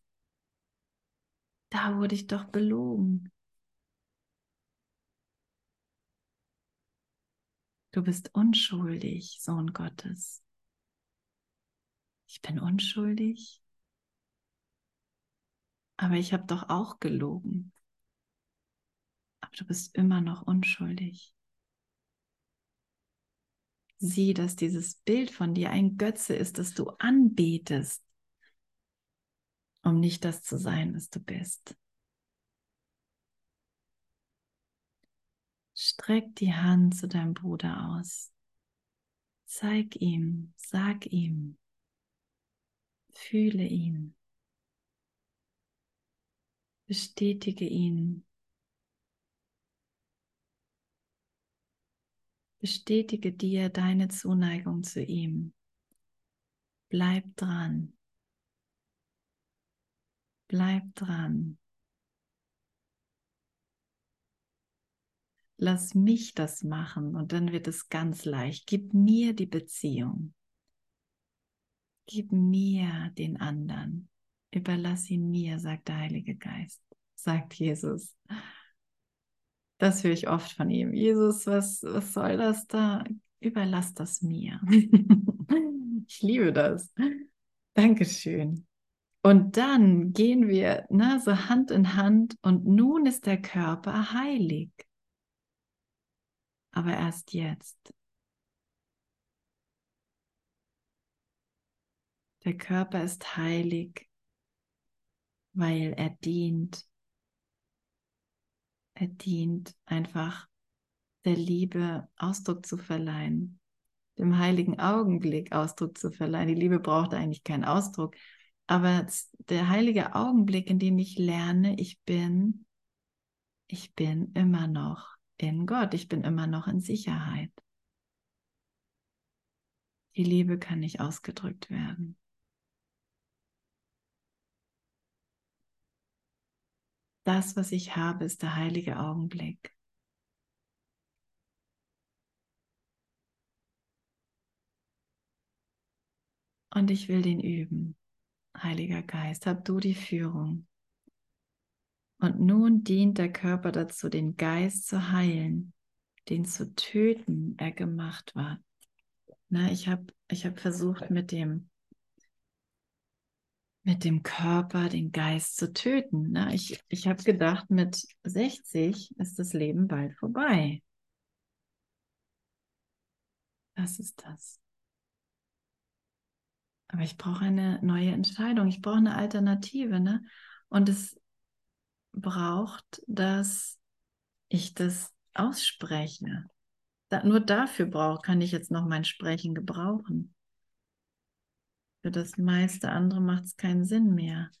Da wurde ich doch belogen. Du bist unschuldig, Sohn Gottes. Ich bin unschuldig. Aber ich habe doch auch gelogen. Aber du bist immer noch unschuldig. Sieh, dass dieses Bild von dir ein Götze ist, das du anbetest, um nicht das zu sein, was du bist. Streck die Hand zu deinem Bruder aus. Zeig ihm, sag ihm, fühle ihn, bestätige ihn. Bestätige dir deine Zuneigung zu ihm. Bleib dran. Bleib dran. lass mich das machen und dann wird es ganz leicht. Gib mir die Beziehung. Gib mir den anderen. Überlass ihn mir, sagt der Heilige Geist, sagt Jesus. Das höre ich oft von ihm. Jesus, was, was soll das da? Überlass das mir. ich liebe das. Dankeschön. Und dann gehen wir ne, so Hand in Hand und nun ist der Körper heilig. aber erst jetzt. Der Körper ist heilig, weil er dient. Er dient einfach der Liebe Ausdruck zu verleihen, dem heiligen Augenblick Ausdruck zu verleihen. Die Liebe braucht eigentlich keinen Ausdruck, aber der heilige Augenblick, in dem ich lerne, ich bin, ich bin immer noch in Gott, ich bin immer noch in Sicherheit. Die Liebe kann nicht ausgedrückt werden. Das, was ich habe, ist der heilige Augenblick. Und ich will den üben. Heiliger Geist, hab du die Führung. Und nun dient der Körper dazu, den Geist zu heilen, den zu töten er gemacht war. Na, ich habe ich hab versucht, mit dem, mit dem Körper den Geist zu töten. Na, ich ich habe gedacht, mit 60 ist das Leben bald vorbei. Das ist das. Aber ich brauche eine neue Entscheidung. Ich brauche eine Alternative. Ne? Und es braucht, dass ich das ausspreche. Da, nur dafür brauche, kann ich jetzt noch mein Sprechen gebrauchen. Für das meiste andere macht es keinen Sinn mehr.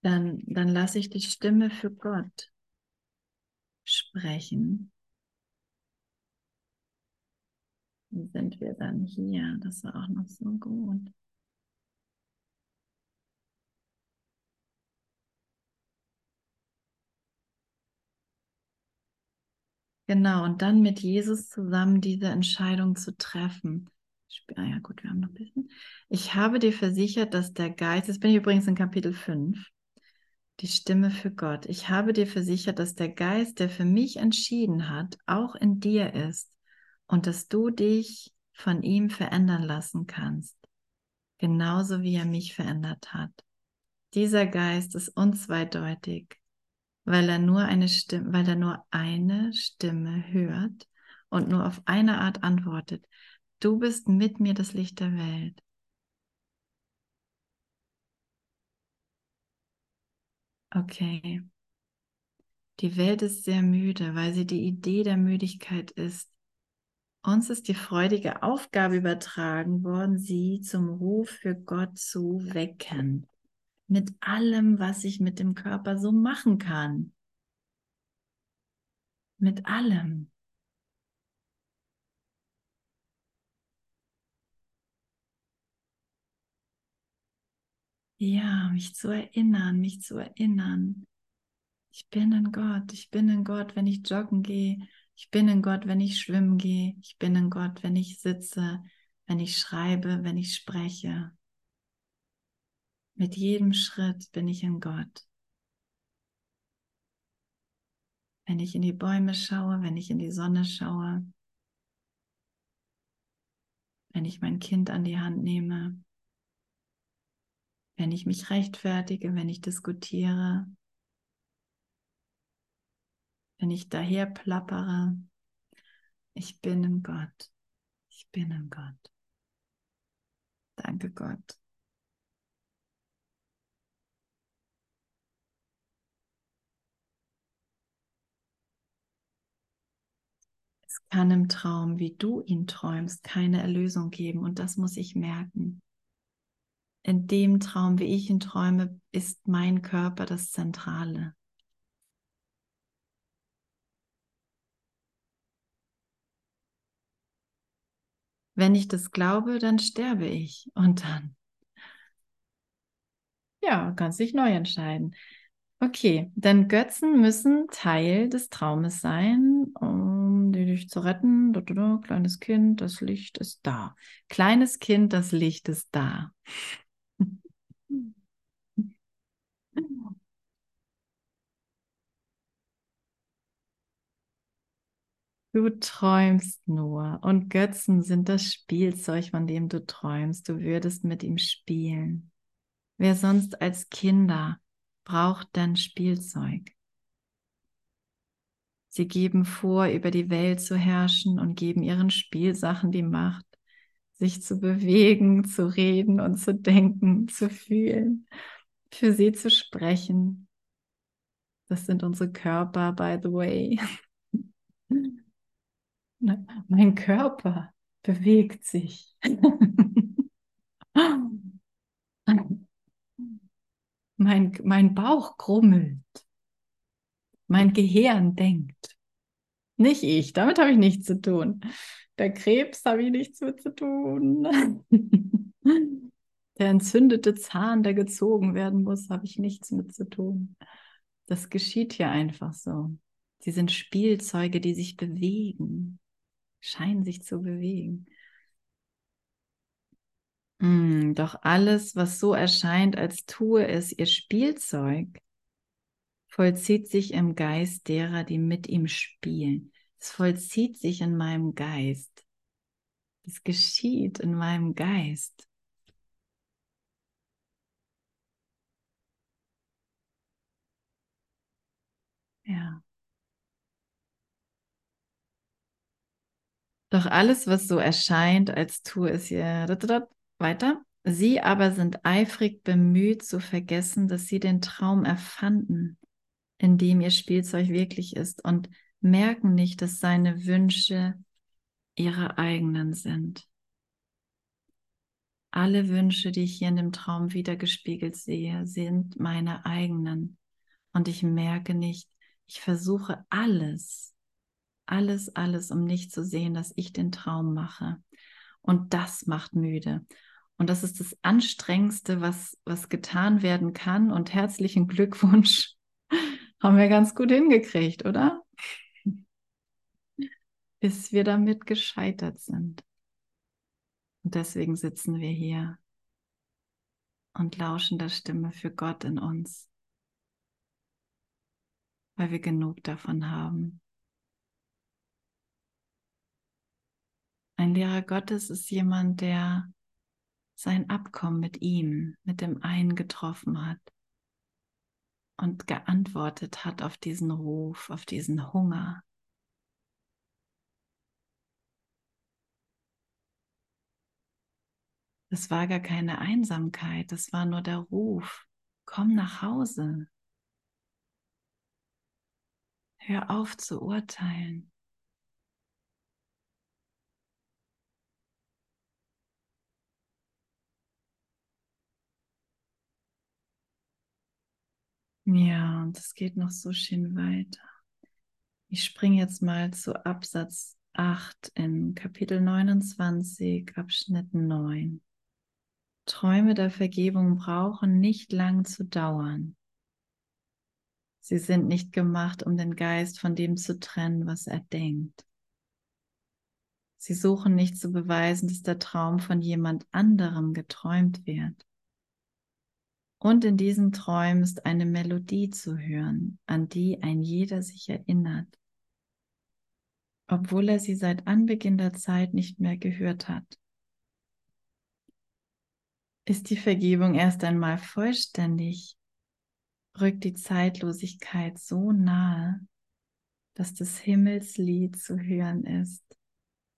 Dann, dann lasse ich die Stimme für Gott sprechen Wie sind wir dann hier? Das war auch noch so gut. Genau, und dann mit Jesus zusammen diese Entscheidung zu treffen. Ah ja, gut, wir haben noch ein bisschen. Ich habe dir versichert, dass der Geist, jetzt bin ich übrigens in Kapitel 5, die Stimme für Gott. Ich habe dir versichert, dass der Geist, der für mich entschieden hat, auch in dir ist und dass du dich von ihm verändern lassen kannst, genauso wie er mich verändert hat. Dieser Geist ist unzweideutig, weil er nur eine Stimme, weil er nur eine Stimme hört und nur auf eine Art antwortet. Du bist mit mir das Licht der Welt. Okay. Die Welt ist sehr müde, weil sie die Idee der Müdigkeit ist, uns ist die freudige Aufgabe übertragen worden, sie zum Ruf für Gott zu wecken. Mit allem, was ich mit dem Körper so machen kann. Mit allem. Ja, mich zu erinnern, mich zu erinnern. Ich bin in Gott, ich bin in Gott, wenn ich joggen gehe, ich bin in Gott, wenn ich schwimmen gehe. Ich bin in Gott, wenn ich sitze, wenn ich schreibe, wenn ich spreche. Mit jedem Schritt bin ich in Gott. Wenn ich in die Bäume schaue, wenn ich in die Sonne schaue, wenn ich mein Kind an die Hand nehme, wenn ich mich rechtfertige, wenn ich diskutiere, wenn ich daher plappere. Ich bin in Gott. Ich bin in Gott. Danke Gott. Kann im Traum, wie du ihn träumst, keine Erlösung geben und das muss ich merken. In dem Traum, wie ich ihn träume, ist mein Körper das Zentrale. Wenn ich das glaube, dann sterbe ich und dann, ja, kannst dich neu entscheiden. Okay, dann Götzen müssen Teil des Traumes sein, um dich zu retten. Kleines Kind, das Licht ist da. Kleines Kind, das Licht ist da. Du träumst nur und Götzen sind das Spielzeug, von dem du träumst. Du würdest mit ihm spielen. Wer sonst als Kinder braucht dein Spielzeug. Sie geben vor, über die Welt zu herrschen und geben ihren Spielsachen die Macht, sich zu bewegen, zu reden und zu denken, zu fühlen, für sie zu sprechen. Das sind unsere Körper, by the way. mein Körper bewegt sich. mein, mein Bauch grummelt. Mein Gehirn denkt. Nicht ich, damit habe ich nichts zu tun. Der Krebs habe ich nichts mit zu tun. Der entzündete Zahn, der gezogen werden muss, habe ich nichts mit zu tun. Das geschieht hier einfach so. Sie sind Spielzeuge, die sich bewegen, scheinen sich zu bewegen. Mm, doch alles, was so erscheint, als tue es ihr Spielzeug, vollzieht sich im Geist derer, die mit ihm spielen. Es vollzieht sich in meinem Geist. Es geschieht in meinem Geist. Ja. Doch alles, was so erscheint, als tue es ihr weiter. Sie aber sind eifrig bemüht zu vergessen, dass sie den Traum erfanden, in dem ihr Spielzeug wirklich ist und merken nicht, dass seine Wünsche ihre eigenen sind. Alle Wünsche, die ich hier in dem Traum wiedergespiegelt sehe, sind meine eigenen. Und ich merke nicht, ich versuche alles, alles, alles, um nicht zu sehen, dass ich den Traum mache. Und das macht müde. Und das ist das Anstrengendste, was, was getan werden kann. Und herzlichen Glückwunsch. Haben wir ganz gut hingekriegt, oder? Bis wir damit gescheitert sind. Und deswegen sitzen wir hier und lauschen der Stimme für Gott in uns weil wir genug davon haben. Ein Lehrer Gottes ist jemand, der sein Abkommen mit ihm, mit dem einen getroffen hat und geantwortet hat auf diesen Ruf, auf diesen Hunger. Das war gar keine Einsamkeit, das war nur der Ruf, komm nach Hause. Hör auf zu urteilen. Ja, und es geht noch so schön weiter. Ich springe jetzt mal zu Absatz 8 in Kapitel 29, Abschnitt 9. Träume der Vergebung brauchen nicht lang zu dauern. Sie sind nicht gemacht, um den Geist von dem zu trennen, was er denkt. Sie suchen nicht zu beweisen, dass der Traum von jemand anderem geträumt wird. Und in diesen Träumen ist eine Melodie zu hören, an die ein jeder sich erinnert, obwohl er sie seit Anbeginn der Zeit nicht mehr gehört hat. Ist die Vergebung erst einmal vollständig, rückt die Zeitlosigkeit so nahe, dass das Himmelslied zu hören ist,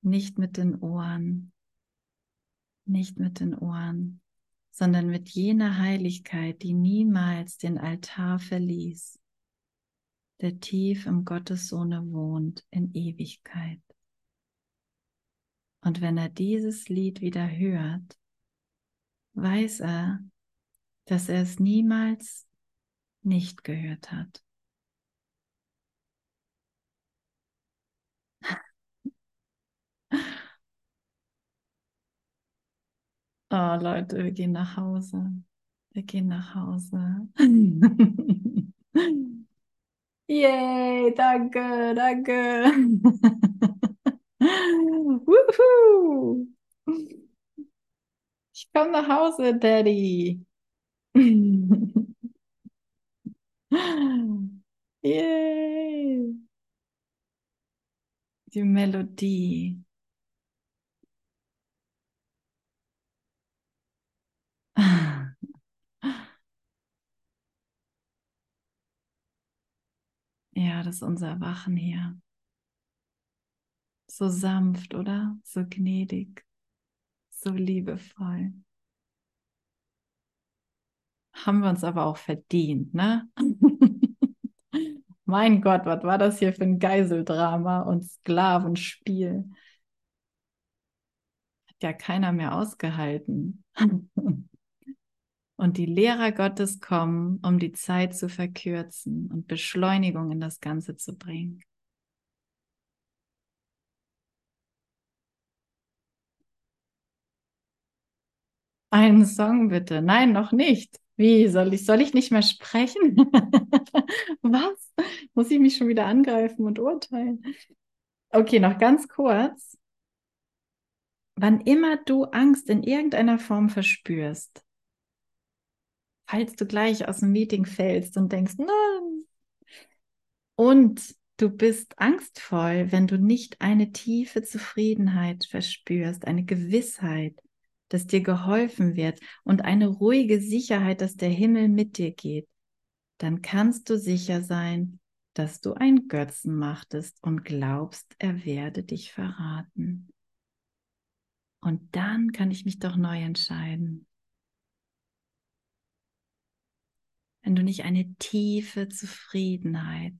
nicht mit den Ohren, nicht mit den Ohren, sondern mit jener Heiligkeit, die niemals den Altar verließ, der tief im Gottessohne wohnt in Ewigkeit. Und wenn er dieses Lied wieder hört, weiß er, dass er es niemals nicht gehört hat. Oh Leute, wir gehen nach Hause. Wir gehen nach Hause. Yay, danke, danke. Woohoo. Ich komme nach Hause, Daddy. Yay! Die Melodie. Ja, das ist unser Erwachen hier. So sanft, oder? So gnädig, so liebevoll. Haben wir uns aber auch verdient, ne? mein Gott, was war das hier für ein Geiseldrama und Sklavenspiel? Hat ja keiner mehr ausgehalten. Und die Lehrer Gottes kommen, um die Zeit zu verkürzen und Beschleunigung in das Ganze zu bringen. Einen Song bitte. Nein, noch nicht. Wie soll ich, soll ich nicht mehr sprechen? Was? Muss ich mich schon wieder angreifen und urteilen? Okay, noch ganz kurz. Wann immer du Angst in irgendeiner Form verspürst, falls du gleich aus dem Meeting fällst und denkst, nein. Und du bist angstvoll, wenn du nicht eine tiefe Zufriedenheit verspürst, eine Gewissheit, dass dir geholfen wird und eine ruhige Sicherheit, dass der Himmel mit dir geht, dann kannst du sicher sein, dass du ein Götzen machtest und glaubst, er werde dich verraten. Und dann kann ich mich doch neu entscheiden. Wenn du nicht eine tiefe Zufriedenheit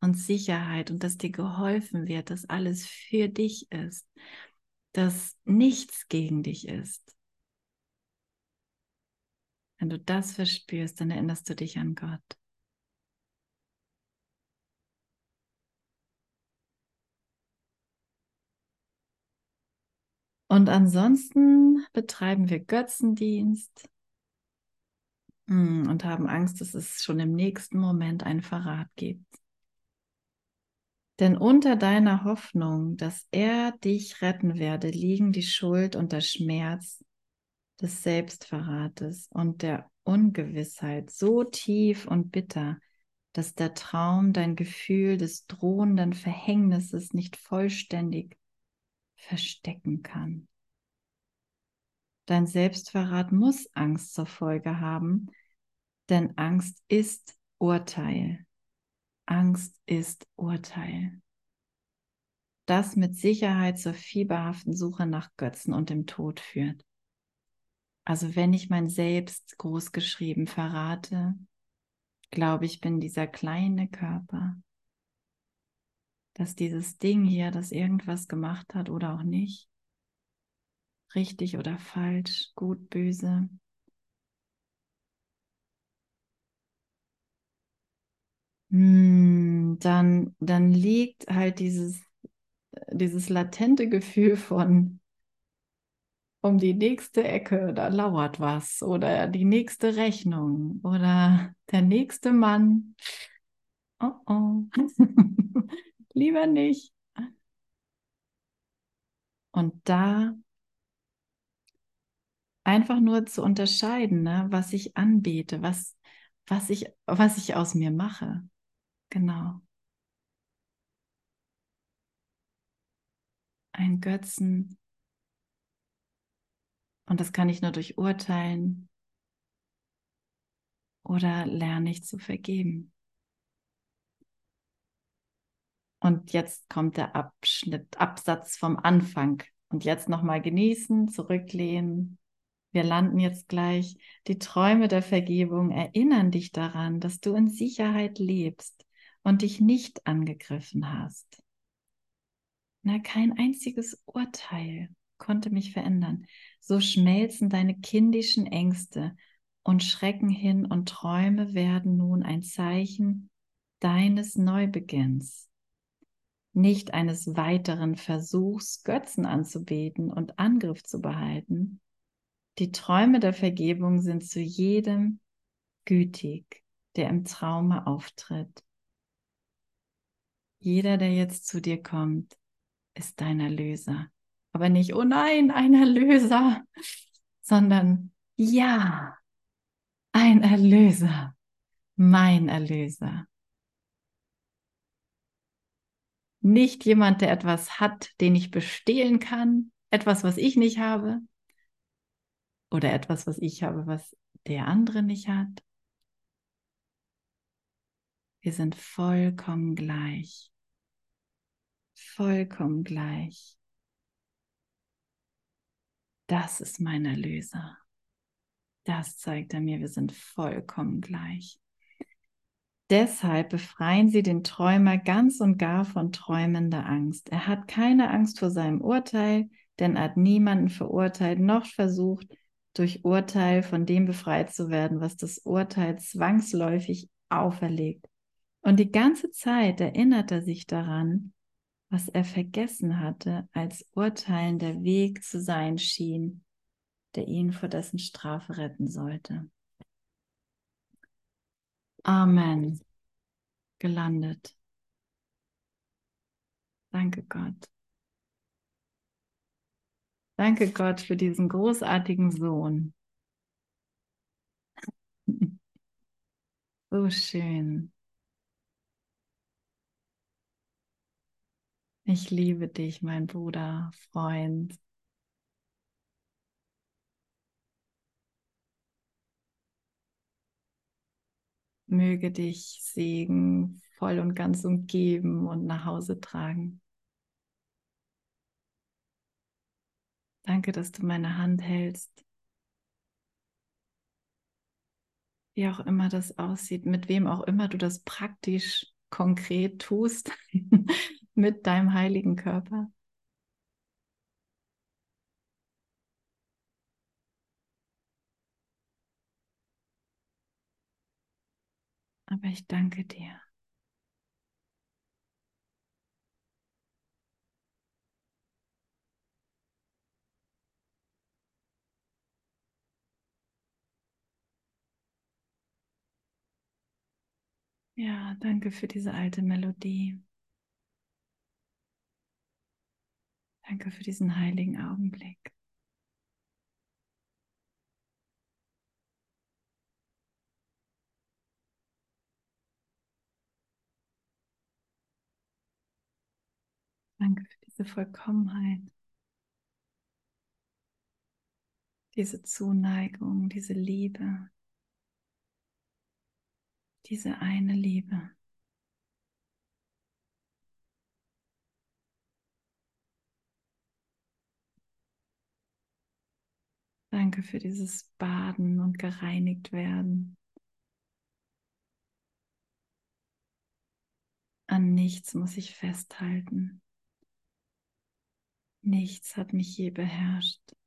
und Sicherheit und dass dir geholfen wird, dass alles für dich ist, dass nichts gegen dich ist. Wenn du das verspürst, dann erinnerst du dich an Gott. Und ansonsten betreiben wir Götzendienst und haben Angst, dass es schon im nächsten Moment einen Verrat gibt. Denn unter deiner Hoffnung, dass er dich retten werde, liegen die Schuld und der Schmerz des Selbstverrates und der Ungewissheit so tief und bitter, dass der Traum dein Gefühl des drohenden Verhängnisses nicht vollständig verstecken kann. Dein Selbstverrat muss Angst zur Folge haben, denn Angst ist Urteil. Angst ist Urteil. Das mit Sicherheit zur fieberhaften Suche nach Götzen und dem Tod führt. Also wenn ich mein Selbst großgeschrieben verrate, glaube ich, bin dieser kleine Körper, dass dieses Ding hier, das irgendwas gemacht hat oder auch nicht, richtig oder falsch, gut, böse, Hm, dann, dann liegt halt dieses, dieses latente Gefühl von um die nächste Ecke, da lauert was oder die nächste Rechnung oder der nächste Mann. Oh oh, lieber nicht. Und da einfach nur zu unterscheiden, ne, was ich anbete, was, was, ich, was ich aus mir mache. Genau. Ein Götzen. Und das kann ich nur durch Urteilen oder lerne ich zu vergeben. Und jetzt kommt der Abschnitt, Absatz vom Anfang. Und jetzt nochmal genießen, zurücklehnen. Wir landen jetzt gleich. Die Träume der Vergebung erinnern dich daran, dass du in Sicherheit lebst und dich nicht angegriffen hast. Na, kein einziges Urteil konnte mich verändern. So schmelzen deine kindischen Ängste und Schrecken hin und Träume werden nun ein Zeichen deines Neubeginns. Nicht eines weiteren Versuchs, Götzen anzubeten und Angriff zu behalten. Die Träume der Vergebung sind zu jedem gütig, der im Traume auftritt. Jeder, der jetzt zu dir kommt, ist dein Erlöser. Aber nicht, oh nein, ein Erlöser, sondern ja, ein Erlöser, mein Erlöser. Nicht jemand, der etwas hat, den ich bestehlen kann, etwas, was ich nicht habe, oder etwas, was ich habe, was der andere nicht hat. Wir sind vollkommen gleich. Vollkommen gleich. Das ist mein Erlöser. Das zeigt er mir, wir sind vollkommen gleich. Deshalb befreien Sie den Träumer ganz und gar von träumender Angst. Er hat keine Angst vor seinem Urteil, denn er hat niemanden verurteilt noch versucht, durch Urteil von dem befreit zu werden, was das Urteil zwangsläufig auferlegt. Und die ganze Zeit erinnert er sich daran, was er vergessen hatte, als Urteilen der Weg zu sein schien, der ihn vor dessen Strafe retten sollte. Amen. Gelandet. Danke Gott. Danke Gott für diesen großartigen Sohn. So schön. Ich liebe dich, mein Bruder, Freund. Möge dich Segen voll und ganz umgeben und nach Hause tragen. Danke, dass du meine Hand hältst. Wie auch immer das aussieht, mit wem auch immer du das praktisch konkret tust, mit deinem heiligen Körper. Aber ich danke dir. Ja, danke für diese alte Melodie. Danke für diesen heiligen Augenblick. Danke für diese Vollkommenheit, diese Zuneigung, diese Liebe, diese eine Liebe. Danke für dieses Baden und gereinigt werden. An nichts muss ich festhalten. Nichts hat mich je beherrscht.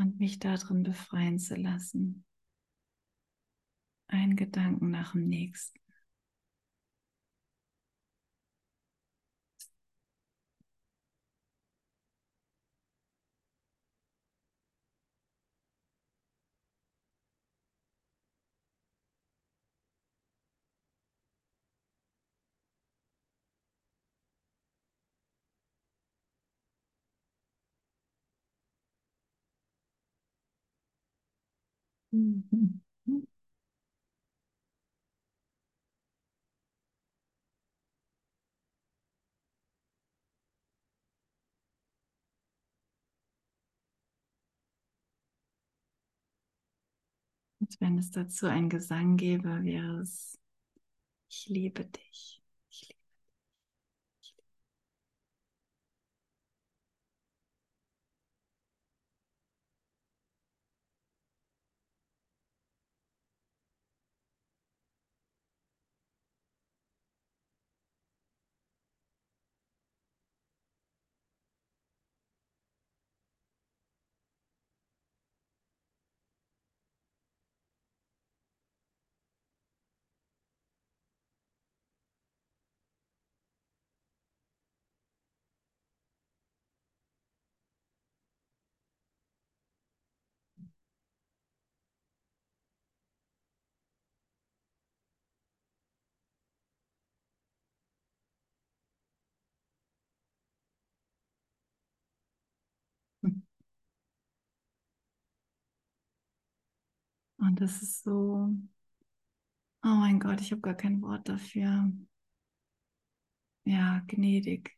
Und mich darin befreien zu lassen. Ein Gedanken nach dem nächsten. Und wenn es dazu einen Gesang gäbe, wäre es, ich liebe dich. Und das ist so, oh mein Gott, ich habe gar kein Wort dafür. Ja, gnädig.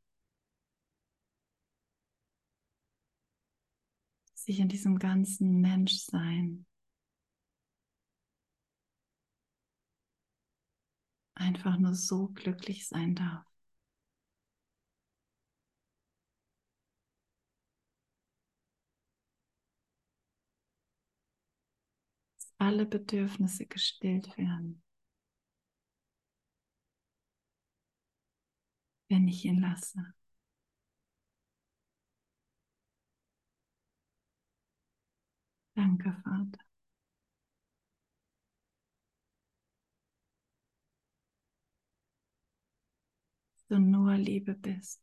Sich in diesem ganzen Menschsein einfach nur so glücklich sein darf. Alle Bedürfnisse gestillt werden, wenn ich ihn lasse. Danke, Vater. du nur Liebe bist.